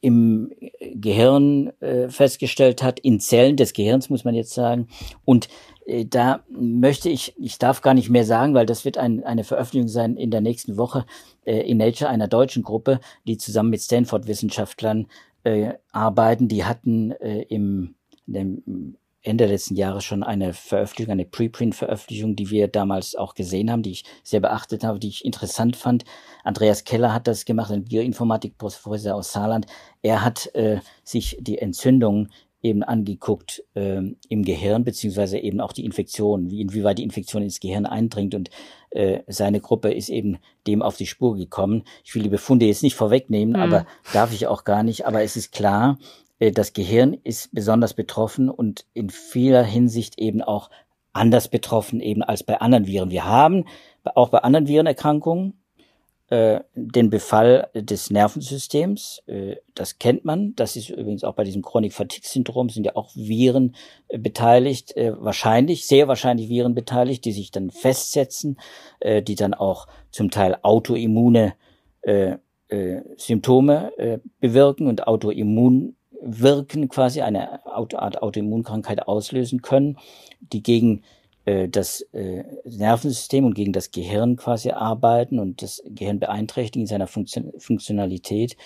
im Gehirn äh, festgestellt hat, in Zellen des Gehirns muss man jetzt sagen. Und äh, da möchte ich, ich darf gar nicht mehr sagen, weil das wird ein, eine Veröffentlichung sein in der nächsten Woche äh, in Nature einer deutschen Gruppe, die zusammen mit Stanford-Wissenschaftlern äh, arbeiten. Die hatten äh, im, im Ende letzten Jahres schon eine Veröffentlichung, eine Preprint-Veröffentlichung, die wir damals auch gesehen haben, die ich sehr beachtet habe, die ich interessant fand. Andreas Keller hat das gemacht, ein Bioinformatik-Professor aus Saarland. Er hat äh, sich die Entzündungen eben angeguckt äh, im Gehirn, beziehungsweise eben auch die Infektion, wie inwieweit die Infektion ins Gehirn eindringt und äh, seine Gruppe ist eben dem auf die Spur gekommen. Ich will die Befunde jetzt nicht vorwegnehmen, mhm. aber darf ich auch gar nicht. Aber es ist klar, das Gehirn ist besonders betroffen und in vieler Hinsicht eben auch anders betroffen eben als bei anderen Viren. Wir haben auch bei anderen Virenerkrankungen äh, den Befall des Nervensystems. Äh, das kennt man. Das ist übrigens auch bei diesem Chronic Fatigue Syndrom sind ja auch Viren äh, beteiligt, äh, wahrscheinlich, sehr wahrscheinlich Viren beteiligt, die sich dann festsetzen, äh, die dann auch zum Teil autoimmune äh, äh, Symptome äh, bewirken und Autoimmun wirken, quasi eine Art Autoimmunkrankheit auslösen können, die gegen äh, das äh, Nervensystem und gegen das Gehirn quasi arbeiten und das Gehirn beeinträchtigen in seiner Funktion Funktionalität.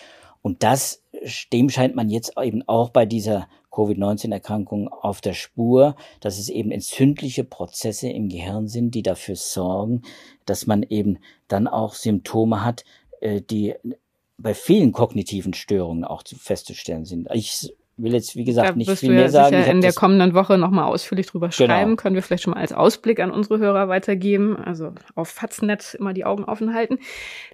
Und das, dem scheint man jetzt eben auch bei dieser Covid-19-Erkrankung auf der Spur, dass es eben entzündliche Prozesse im Gehirn sind, die dafür sorgen, dass man eben dann auch Symptome hat, äh, die bei vielen kognitiven Störungen auch festzustellen sind. Ich will jetzt, wie gesagt, da nicht viel mehr sagen. Sicher in der kommenden Woche nochmal ausführlich drüber genau. schreiben. Können wir vielleicht schon mal als Ausblick an unsere Hörer weitergeben. Also auf Faznet immer die Augen offen halten.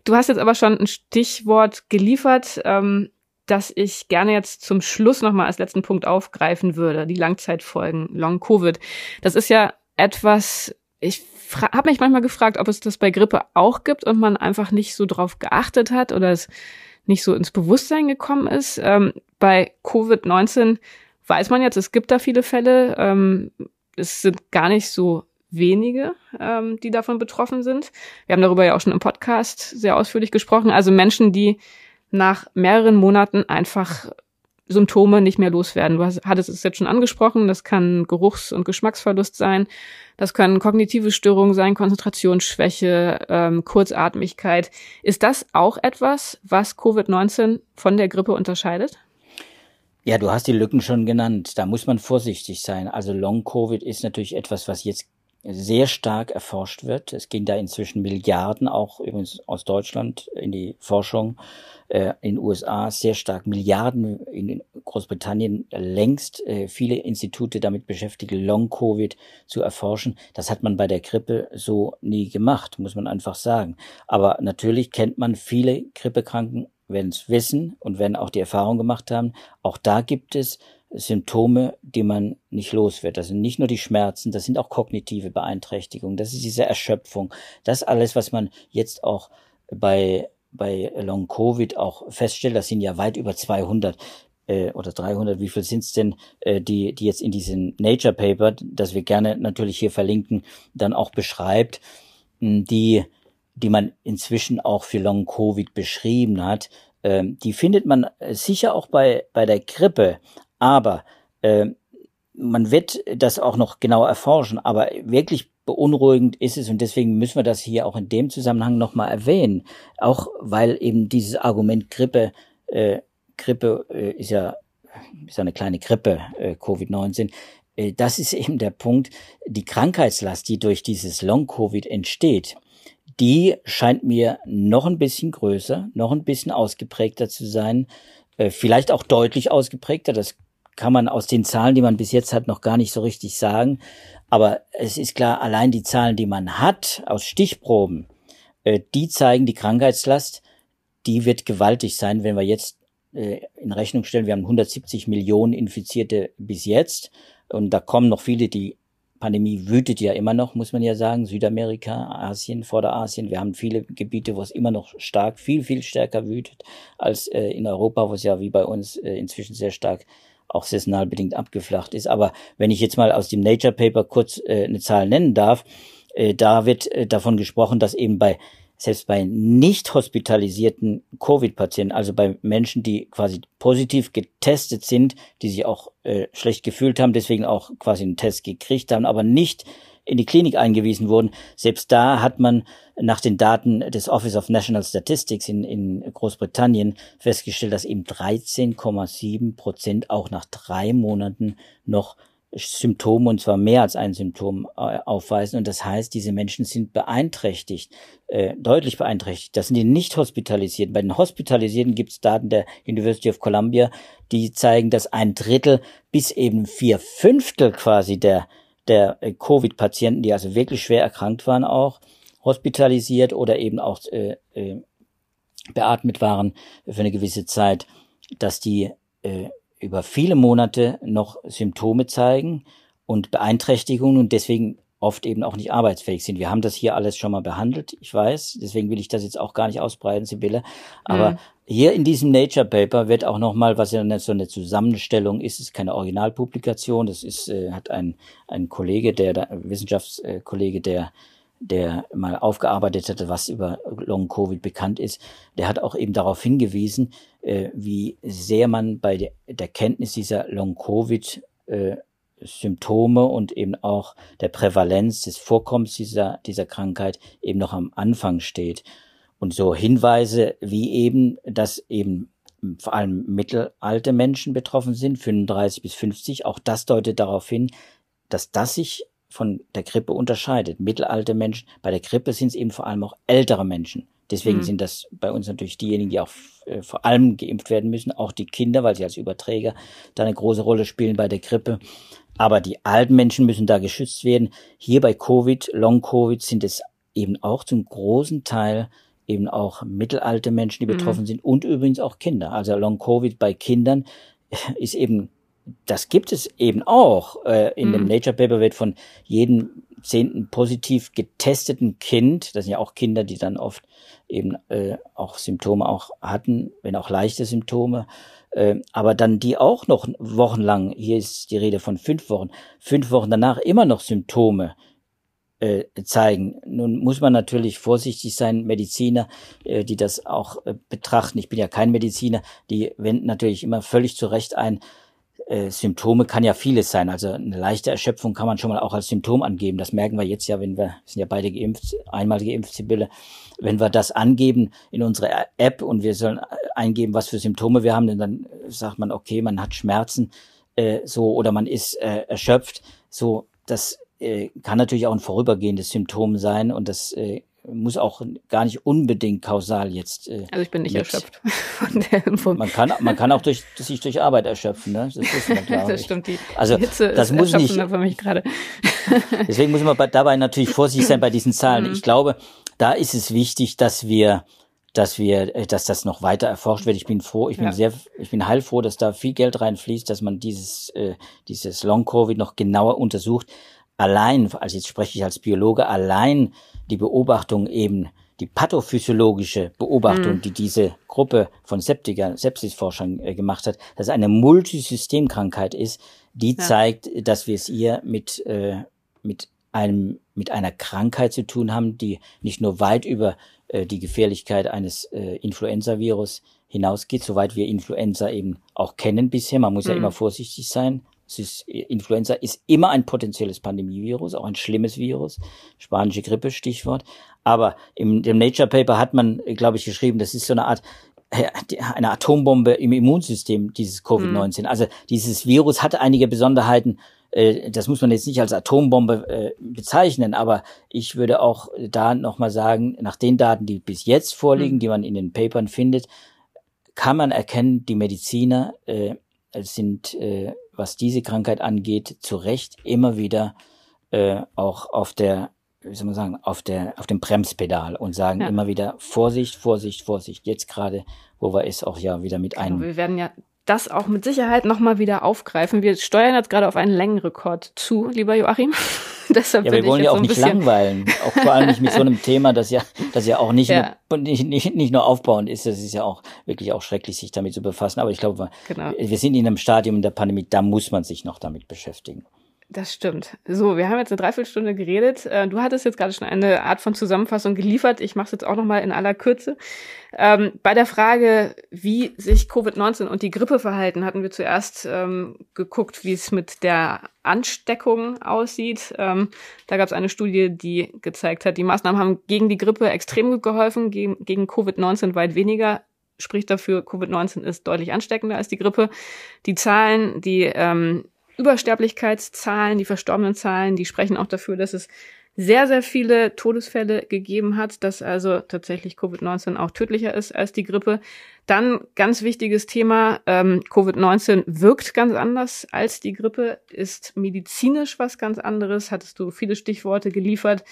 Du hast jetzt aber schon ein Stichwort geliefert, ähm, das ich gerne jetzt zum Schluss nochmal als letzten Punkt aufgreifen würde. Die Langzeitfolgen, Long Covid. Das ist ja etwas, ich habe mich manchmal gefragt, ob es das bei Grippe auch gibt und man einfach nicht so drauf geachtet hat oder es nicht so ins Bewusstsein gekommen ist. Ähm, bei Covid-19 weiß man jetzt, es gibt da viele Fälle. Ähm, es sind gar nicht so wenige, ähm, die davon betroffen sind. Wir haben darüber ja auch schon im Podcast sehr ausführlich gesprochen. Also Menschen, die nach mehreren Monaten einfach Symptome nicht mehr loswerden. Du hattest es jetzt schon angesprochen, das kann Geruchs- und Geschmacksverlust sein, das können kognitive Störungen sein, Konzentrationsschwäche, ähm, Kurzatmigkeit. Ist das auch etwas, was Covid-19 von der Grippe unterscheidet? Ja, du hast die Lücken schon genannt. Da muss man vorsichtig sein. Also Long-Covid ist natürlich etwas, was jetzt sehr stark erforscht wird. Es ging da inzwischen Milliarden auch übrigens aus Deutschland in die Forschung äh, in den USA sehr stark Milliarden in Großbritannien längst äh, viele Institute damit beschäftigt, Long-Covid zu erforschen. Das hat man bei der Grippe so nie gemacht, muss man einfach sagen. Aber natürlich kennt man viele Grippekranken, werden es wissen und werden auch die Erfahrung gemacht haben. Auch da gibt es Symptome, die man nicht los wird. Das sind nicht nur die Schmerzen, das sind auch kognitive Beeinträchtigungen, das ist diese Erschöpfung. Das alles, was man jetzt auch bei bei Long Covid auch feststellt, das sind ja weit über 200 äh, oder 300, wie viel sind's denn, äh, die, die jetzt in diesem Nature Paper, das wir gerne natürlich hier verlinken, dann auch beschreibt, die, die man inzwischen auch für Long Covid beschrieben hat, äh, die findet man sicher auch bei, bei der Grippe, aber äh, man wird das auch noch genau erforschen, aber wirklich beunruhigend ist es und deswegen müssen wir das hier auch in dem Zusammenhang nochmal erwähnen. Auch weil eben dieses Argument Grippe, äh, Grippe äh, ist ja ist ja eine kleine Grippe, äh, Covid-19, äh, das ist eben der Punkt, die Krankheitslast, die durch dieses Long-Covid entsteht, die scheint mir noch ein bisschen größer, noch ein bisschen ausgeprägter zu sein, äh, vielleicht auch deutlich ausgeprägter, das kann man aus den Zahlen, die man bis jetzt hat, noch gar nicht so richtig sagen. Aber es ist klar, allein die Zahlen, die man hat aus Stichproben, äh, die zeigen die Krankheitslast, die wird gewaltig sein, wenn wir jetzt äh, in Rechnung stellen, wir haben 170 Millionen Infizierte bis jetzt und da kommen noch viele, die Pandemie wütet ja immer noch, muss man ja sagen, Südamerika, Asien, Vorderasien. Wir haben viele Gebiete, wo es immer noch stark, viel, viel stärker wütet als äh, in Europa, wo es ja wie bei uns äh, inzwischen sehr stark auch saisonal bedingt abgeflacht ist. Aber wenn ich jetzt mal aus dem Nature Paper kurz äh, eine Zahl nennen darf, äh, da wird äh, davon gesprochen, dass eben bei selbst bei nicht hospitalisierten Covid-Patienten, also bei Menschen, die quasi positiv getestet sind, die sich auch äh, schlecht gefühlt haben, deswegen auch quasi einen Test gekriegt haben, aber nicht in die Klinik eingewiesen wurden. Selbst da hat man nach den Daten des Office of National Statistics in, in Großbritannien festgestellt, dass eben 13,7 Prozent auch nach drei Monaten noch Symptome und zwar mehr als ein Symptom äh, aufweisen. Und das heißt, diese Menschen sind beeinträchtigt, äh, deutlich beeinträchtigt. Das sind die nicht hospitalisierten. Bei den Hospitalisierten gibt es Daten der University of Columbia, die zeigen, dass ein Drittel bis eben vier Fünftel quasi der der äh, Covid-Patienten, die also wirklich schwer erkrankt waren, auch hospitalisiert oder eben auch äh, äh, beatmet waren für eine gewisse Zeit, dass die äh, über viele Monate noch Symptome zeigen und Beeinträchtigungen und deswegen oft eben auch nicht arbeitsfähig sind. Wir haben das hier alles schon mal behandelt, ich weiß, deswegen will ich das jetzt auch gar nicht ausbreiten, Sibylle. Aber mhm. Hier in diesem Nature Paper wird auch nochmal, was ja so eine Zusammenstellung ist, ist keine Originalpublikation, das ist, äh, hat ein, ein Kollege, der, der Wissenschaftskollege, der der mal aufgearbeitet hatte, was über Long Covid bekannt ist, der hat auch eben darauf hingewiesen, äh, wie sehr man bei der, der Kenntnis dieser Long Covid äh, Symptome und eben auch der Prävalenz des Vorkommens dieser, dieser Krankheit eben noch am Anfang steht. Und so Hinweise wie eben, dass eben vor allem mittelalte Menschen betroffen sind, 35 bis 50, auch das deutet darauf hin, dass das sich von der Grippe unterscheidet. Mittelalte Menschen, bei der Grippe sind es eben vor allem auch ältere Menschen. Deswegen mhm. sind das bei uns natürlich diejenigen, die auch äh, vor allem geimpft werden müssen, auch die Kinder, weil sie als Überträger da eine große Rolle spielen bei der Grippe. Aber die alten Menschen müssen da geschützt werden. Hier bei Covid, Long-Covid sind es eben auch zum großen Teil eben auch mittelalte Menschen, die mhm. betroffen sind und übrigens auch Kinder. Also Long-Covid bei Kindern ist eben, das gibt es eben auch. Äh, in mhm. dem Nature Paper wird von jedem zehnten positiv getesteten Kind, das sind ja auch Kinder, die dann oft eben äh, auch Symptome auch hatten, wenn auch leichte Symptome, äh, aber dann die auch noch wochenlang, hier ist die Rede von fünf Wochen, fünf Wochen danach immer noch Symptome äh, zeigen. Nun muss man natürlich vorsichtig sein, Mediziner, äh, die das auch äh, betrachten. Ich bin ja kein Mediziner, die wenden natürlich immer völlig zu Recht ein, äh, Symptome kann ja vieles sein. Also eine leichte Erschöpfung kann man schon mal auch als Symptom angeben. Das merken wir jetzt ja, wenn wir, sind ja beide geimpft, einmal geimpft, Sibylle. Wenn wir das angeben in unserer App und wir sollen eingeben, was für Symptome wir haben, dann sagt man, okay, man hat Schmerzen, äh, so, oder man ist äh, erschöpft. So, das äh, kann natürlich auch ein vorübergehendes Symptom sein und das äh, muss auch gar nicht unbedingt kausal jetzt. Äh, also ich bin nicht mit. erschöpft von der Impfung. Man kann, man kann auch durch, sich durch Arbeit erschöpfen, ne? Das ist man, klar. das stimmt. Die, also die Hitze das muss nicht. Für mich gerade. deswegen muss man dabei natürlich vorsichtig sein bei diesen Zahlen. Mhm. Ich glaube, da ist es wichtig, dass wir dass wir, äh, dass das noch weiter erforscht wird. Ich bin froh, ich bin ja. sehr, ich bin heilfroh, dass da viel Geld reinfließt, dass man dieses, äh, dieses Long Covid noch genauer untersucht. Allein, also jetzt spreche ich als Biologe, allein die Beobachtung eben, die pathophysiologische Beobachtung, mhm. die diese Gruppe von Septiker, Sepsisforschern äh, gemacht hat, dass es eine Multisystemkrankheit ist, die ja. zeigt, dass wir es hier mit, äh, mit einem, mit einer Krankheit zu tun haben, die nicht nur weit über äh, die Gefährlichkeit eines äh, Influenza-Virus hinausgeht, soweit wir Influenza eben auch kennen bisher. Man muss mhm. ja immer vorsichtig sein. Ist, Influenza ist immer ein potenzielles Pandemievirus, auch ein schlimmes Virus. Spanische Grippe, Stichwort. Aber im dem Nature Paper hat man, glaube ich, geschrieben, das ist so eine Art äh, eine Atombombe im Immunsystem, dieses Covid-19. Mhm. Also dieses Virus hat einige Besonderheiten. Äh, das muss man jetzt nicht als Atombombe äh, bezeichnen, aber ich würde auch da nochmal sagen, nach den Daten, die bis jetzt vorliegen, mhm. die man in den Papern findet, kann man erkennen, die Mediziner sind was diese Krankheit angeht, zu Recht immer wieder äh, auch auf der, wie soll man sagen, auf der, auf dem Bremspedal und sagen ja. immer wieder Vorsicht, Vorsicht, Vorsicht. Jetzt gerade, wo wir es auch ja wieder mit genau, einem. Wir werden ja das auch mit Sicherheit nochmal wieder aufgreifen. Wir steuern jetzt gerade auf einen Längenrekord zu, lieber Joachim. Deshalb ja, wir wollen ja auch so nicht langweilen. Auch vor allem nicht mit so einem Thema, das ja, das ja auch nicht, ja. Nur, nicht, nicht, nicht nur aufbauend ist. Das ist ja auch wirklich auch schrecklich, sich damit zu befassen. Aber ich glaube, genau. wir sind in einem Stadium der Pandemie, da muss man sich noch damit beschäftigen. Das stimmt. So, wir haben jetzt eine Dreiviertelstunde geredet. Äh, du hattest jetzt gerade schon eine Art von Zusammenfassung geliefert. Ich mache es jetzt auch nochmal in aller Kürze. Ähm, bei der Frage, wie sich Covid-19 und die Grippe verhalten, hatten wir zuerst ähm, geguckt, wie es mit der Ansteckung aussieht. Ähm, da gab es eine Studie, die gezeigt hat, die Maßnahmen haben gegen die Grippe extrem geholfen, gegen, gegen Covid-19 weit weniger spricht dafür, Covid-19 ist deutlich ansteckender als die Grippe. Die Zahlen, die ähm, Übersterblichkeitszahlen, die verstorbenen Zahlen, die sprechen auch dafür, dass es sehr, sehr viele Todesfälle gegeben hat, dass also tatsächlich Covid-19 auch tödlicher ist als die Grippe. Dann ganz wichtiges Thema, ähm, Covid-19 wirkt ganz anders als die Grippe, ist medizinisch was ganz anderes, hattest du viele Stichworte geliefert.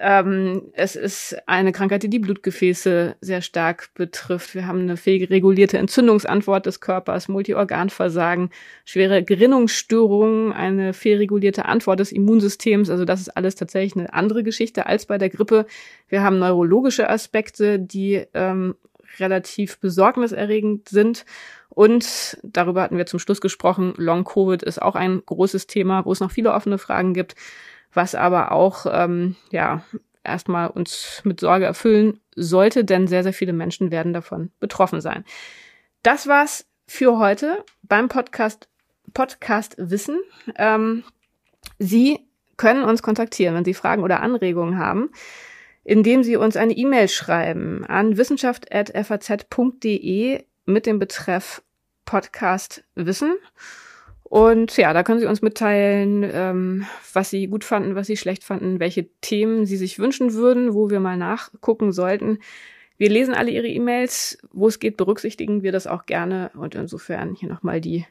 Ähm, es ist eine Krankheit, die die Blutgefäße sehr stark betrifft. Wir haben eine fehlregulierte Entzündungsantwort des Körpers, Multiorganversagen, schwere Gerinnungsstörungen, eine fehlregulierte Antwort des Immunsystems. Also das ist alles tatsächlich eine andere Geschichte als bei der Grippe. Wir haben neurologische Aspekte, die ähm, relativ besorgniserregend sind. Und darüber hatten wir zum Schluss gesprochen, Long Covid ist auch ein großes Thema, wo es noch viele offene Fragen gibt was aber auch ähm, ja erstmal uns mit Sorge erfüllen sollte, denn sehr, sehr viele Menschen werden davon betroffen sein. Das war's für heute beim Podcast Podcast Wissen. Ähm, Sie können uns kontaktieren, wenn Sie Fragen oder Anregungen haben, indem Sie uns eine E-Mail schreiben an wissenschaft.faz.de mit dem Betreff Podcast Wissen. Und ja, da können Sie uns mitteilen, ähm, was Sie gut fanden, was Sie schlecht fanden, welche Themen Sie sich wünschen würden, wo wir mal nachgucken sollten. Wir lesen alle Ihre E-Mails. Wo es geht, berücksichtigen wir das auch gerne. Und insofern hier nochmal die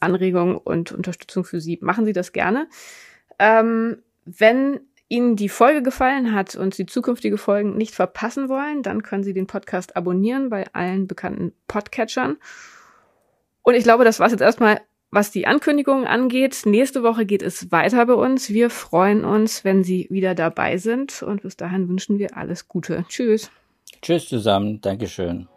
Anregung und Unterstützung für Sie. Machen Sie das gerne. Ähm, wenn Ihnen die Folge gefallen hat und Sie zukünftige Folgen nicht verpassen wollen, dann können Sie den Podcast abonnieren bei allen bekannten Podcatchern. Und ich glaube, das war's jetzt erstmal was die Ankündigungen angeht, nächste Woche geht es weiter bei uns. Wir freuen uns, wenn Sie wieder dabei sind und bis dahin wünschen wir alles Gute. Tschüss. Tschüss zusammen. Dankeschön.